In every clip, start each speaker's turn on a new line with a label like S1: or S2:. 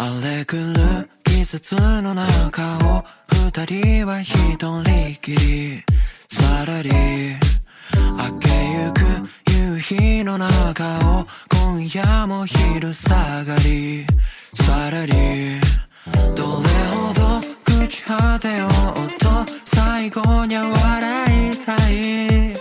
S1: 荒れ狂う季節の中を二人は一人きりさらり。明けゆく夕日の中を今夜も昼下がり。さらり。どれほど朽ち果てようと最後には笑いたい。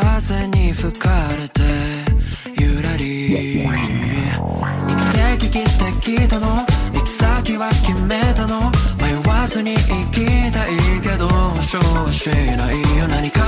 S1: 風に吹かれてゆらり。行き先切ってきたの？行き先は決めたの？迷わずに行きたいけど保証しないよ。何か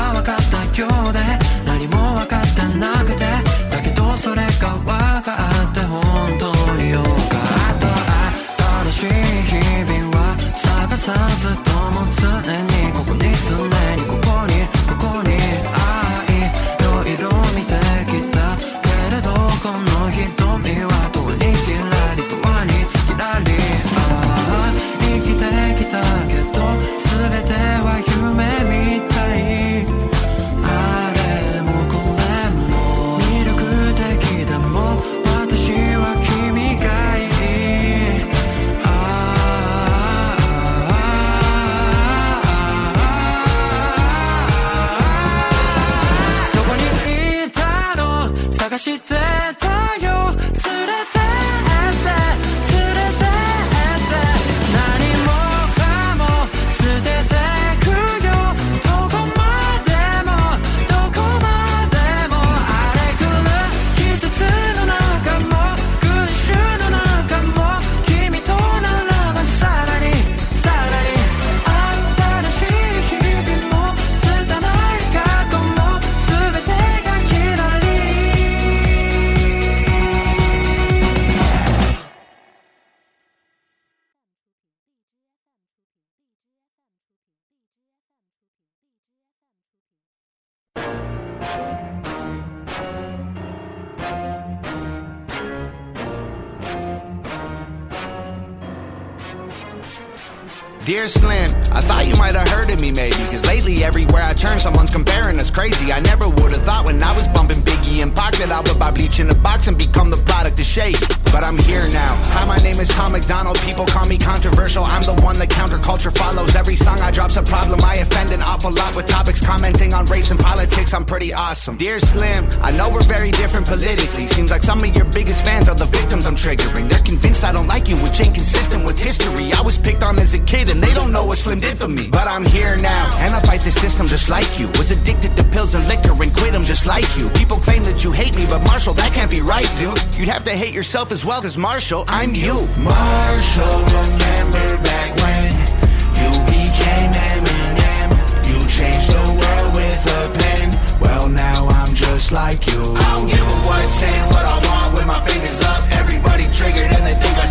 S2: Dear Slim, I thought you might have heard of me maybe. Cause lately, everywhere I turn, someone's comparing us crazy. I never would have thought when I was bumping Biggie and Pac that I would buy bleach in a box and become the product of shade. But I'm here now. Hi, my name is Tom MacDonald. People call me controversial. I'm the one that counterculture follows. Every song I drop's a problem. I offend an awful lot with topics commenting on race and politics. I'm pretty awesome. Dear Slim, I know we're very different politically. Seems like some of your biggest fans are the victims I'm triggering. They're convinced I don't like you, which ain't consistent with history. I was picked on as a kid and they don't know what Slim did for me. But I'm here now, and I fight the system just like you. Was addicted to pills and liquor and quit them just like you. People claim that you hate me, but Marshall, that can't be right, dude. You'd have to hate yourself as well, cause Marshall, I'm you.
S3: Marshall, remember back when you became Eminem? You changed the world with a pen. Well, now I'm just like you.
S2: I don't give a what, saying what I want with my fingers up. Everybody triggered and they think I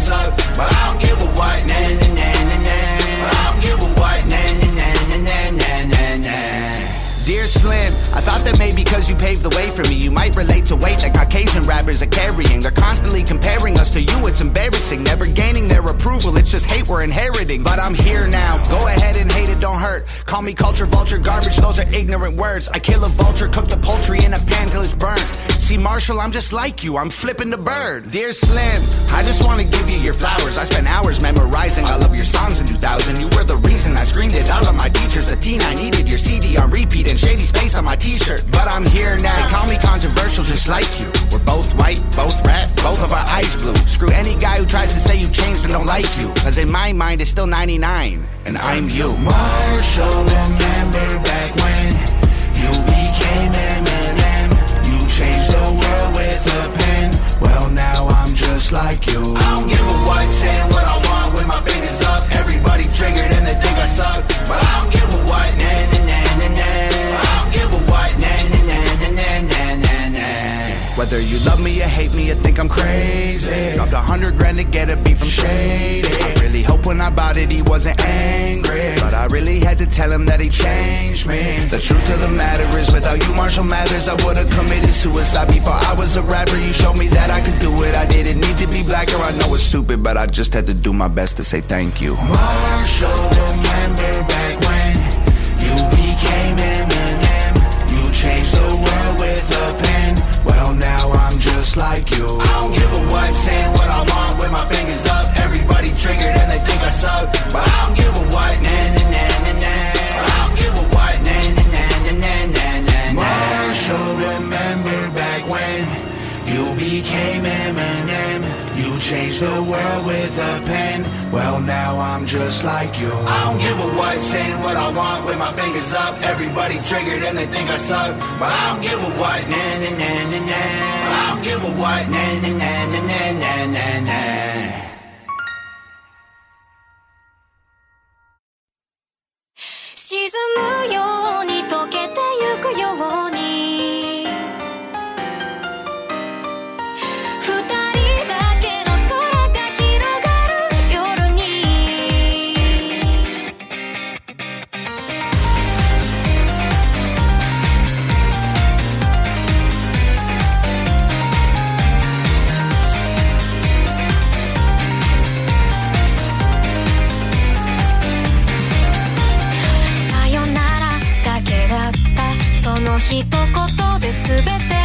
S2: the way for me. You might relate to weight that Caucasian rappers are carrying. They're constantly comparing us to you, it's embarrassing. Never gaining their approval, it's just hate we're inheriting. But I'm here now, go ahead and hate it, don't hurt. Call me culture vulture, garbage, those are ignorant words. I kill a vulture, cook the poultry in a pan till it's burnt. See, Marshall, I'm just like you, I'm flipping the bird. Dear Slim, I just wanna give you your flowers. I spent hours memorizing all of your songs in 2000. You were the reason I screamed it. All of my teachers, a teen, I needed your CD on repeat and shady space on my t shirt. But I'm here now, they call me controversial just like you. We're both white, both rat, both of our eyes blue. Screw any guy who tries to say you changed and don't like you. Cause in my mind, it's still 99, and I'm you.
S3: Marshall, remember back when Well, now I'm just like you. I don't give a what, saying what I want with my fingers up. Everybody triggered and they think I suck. But I don't give a what, nah,
S2: Whether you love me or hate me, you think I'm crazy. Dropped a hundred grand to get a beat from Shady. I really hope when I bought it he wasn't angry. But I really had to tell him that he changed me. The truth of the matter is, without you, Marshall Mathers, I would've committed suicide before I was a rapper. You showed me that I could do it. I didn't need to be black, blacker. I know it's stupid, but I just had to do my best to say thank you.
S3: Marshall, remember like you. I don't give a what, saying what I want with my fingers up. Everybody triggered and they think I suck. But I don't give a what, nah, nah, nah, nah, nah. I don't give a what, nah, nah, nah, nah, nah, nah, nah. Marshall, remember back when you became Eminem? You changed the world with a pen. Well, now I'm just like you. I don't give a what, saying what I want with my fingers up. Everybody triggered and they think I suck. But I don't give a what, nah, nah, nah, nah, nah don't give a what.
S4: Na na na na na na na. ことで全て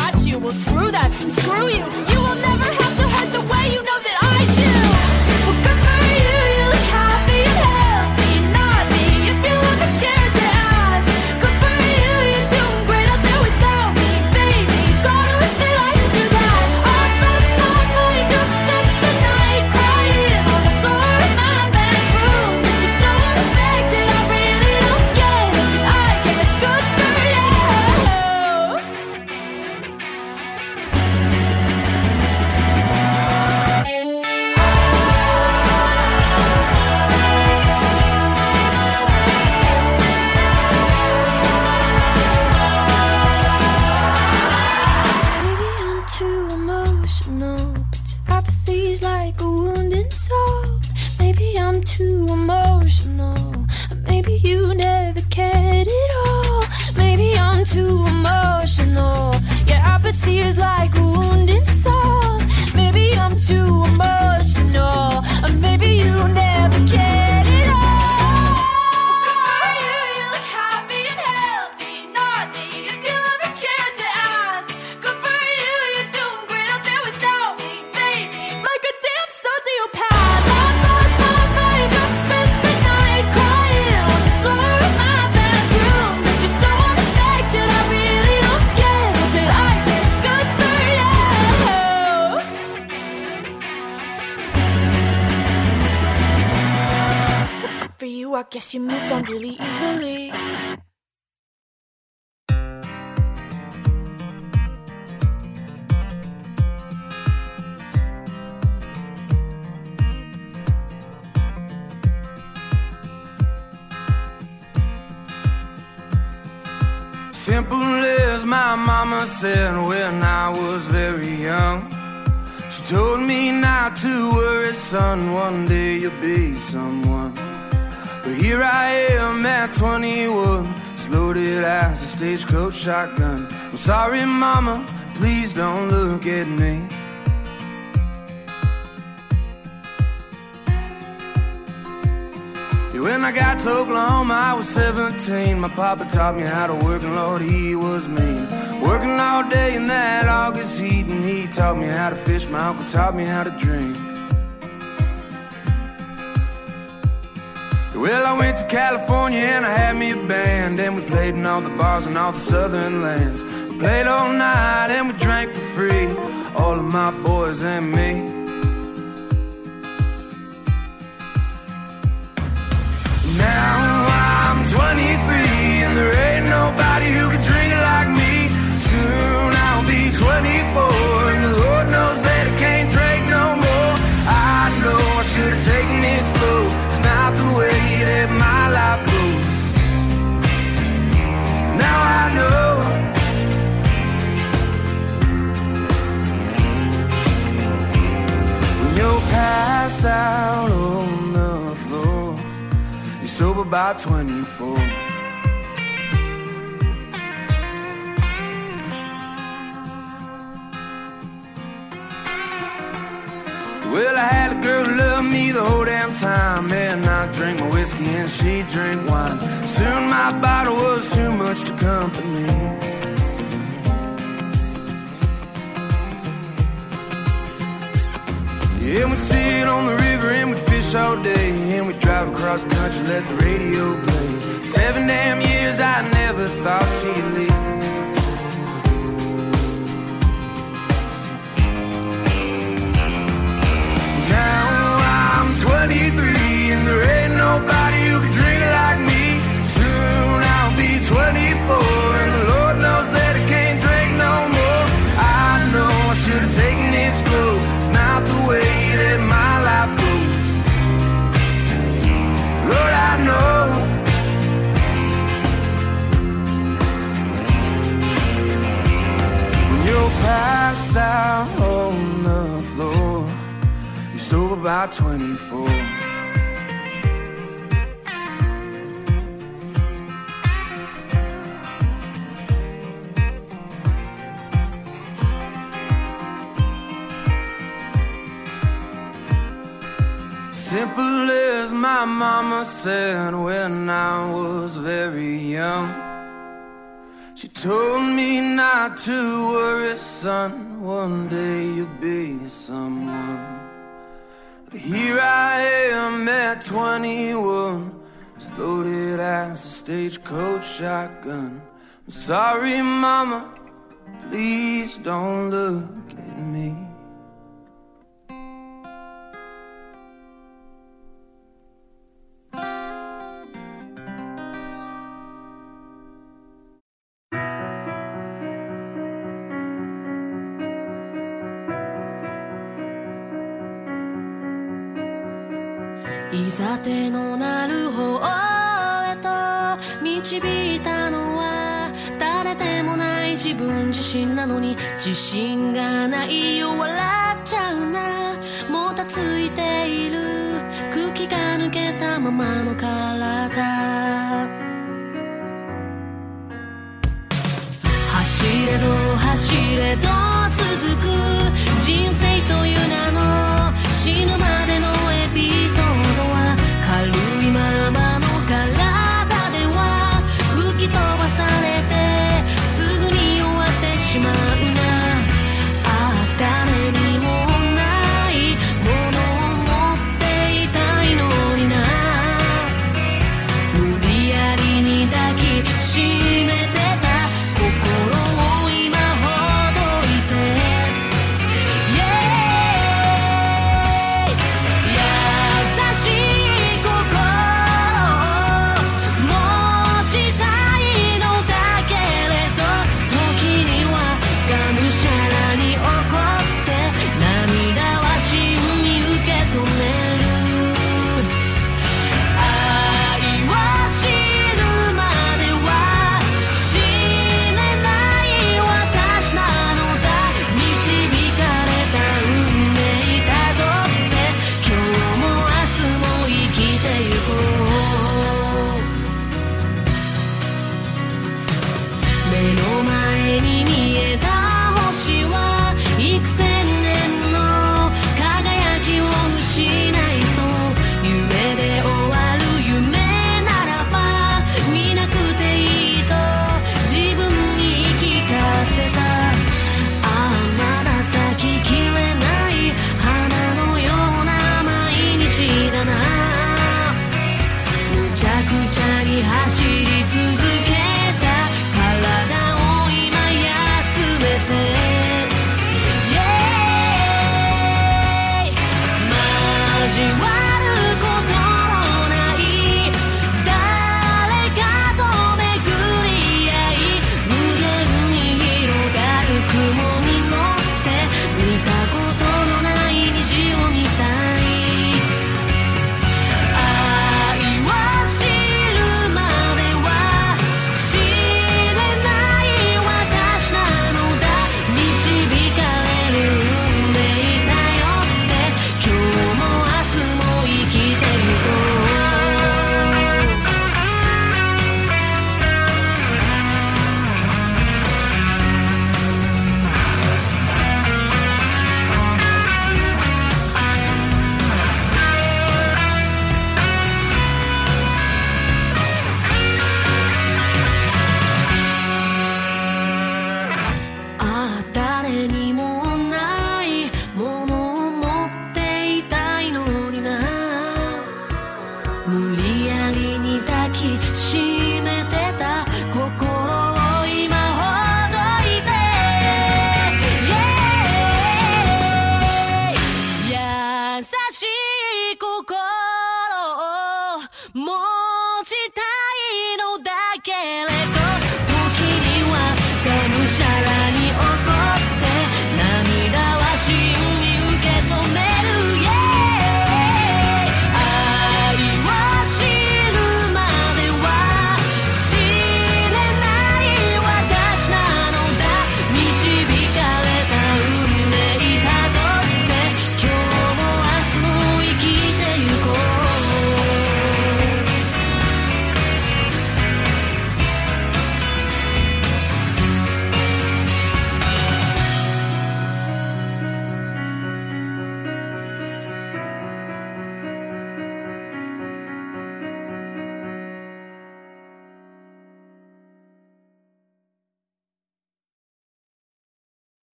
S5: got you. Well, screw that. Screw you. You will never. Guess you moved on really easily.
S1: Simple as my mama said when I was very young. She told me not to worry, son. One day you'll be someone. But here I am at 21, as loaded as a stagecoach shotgun. I'm sorry, mama, please don't look at me. When I got to Oklahoma, I was 17. My papa taught me how to work, and Lord, he was mean. Working all day in that August heat, and he taught me how to fish. My uncle taught me how to drink.
S6: Well, I went to California and I had me a band, and we played in all the bars and all the southern lands. We played all night and we drank for free, all of my boys and me. By 24. Well, I had a girl who loved me the whole damn time. And I drank my whiskey and she drank wine. Soon my bottle was too much to company. Yeah, we'd and all day. And we'd drive across the country, let the radio play. Seven damn years, I never thought she'd leave. Now I'm 23 and there ain't nobody who can drink like me. Soon I'll be 24 to worry, son. One day you'll be someone. But here I am at 21, as loaded as a stagecoach shotgun. I'm sorry, mama. Please don't look at me.「
S7: に自信がないよ笑っちゃうな。もたついている。空気が抜けたままの体。走れど走れど続く。人生という名の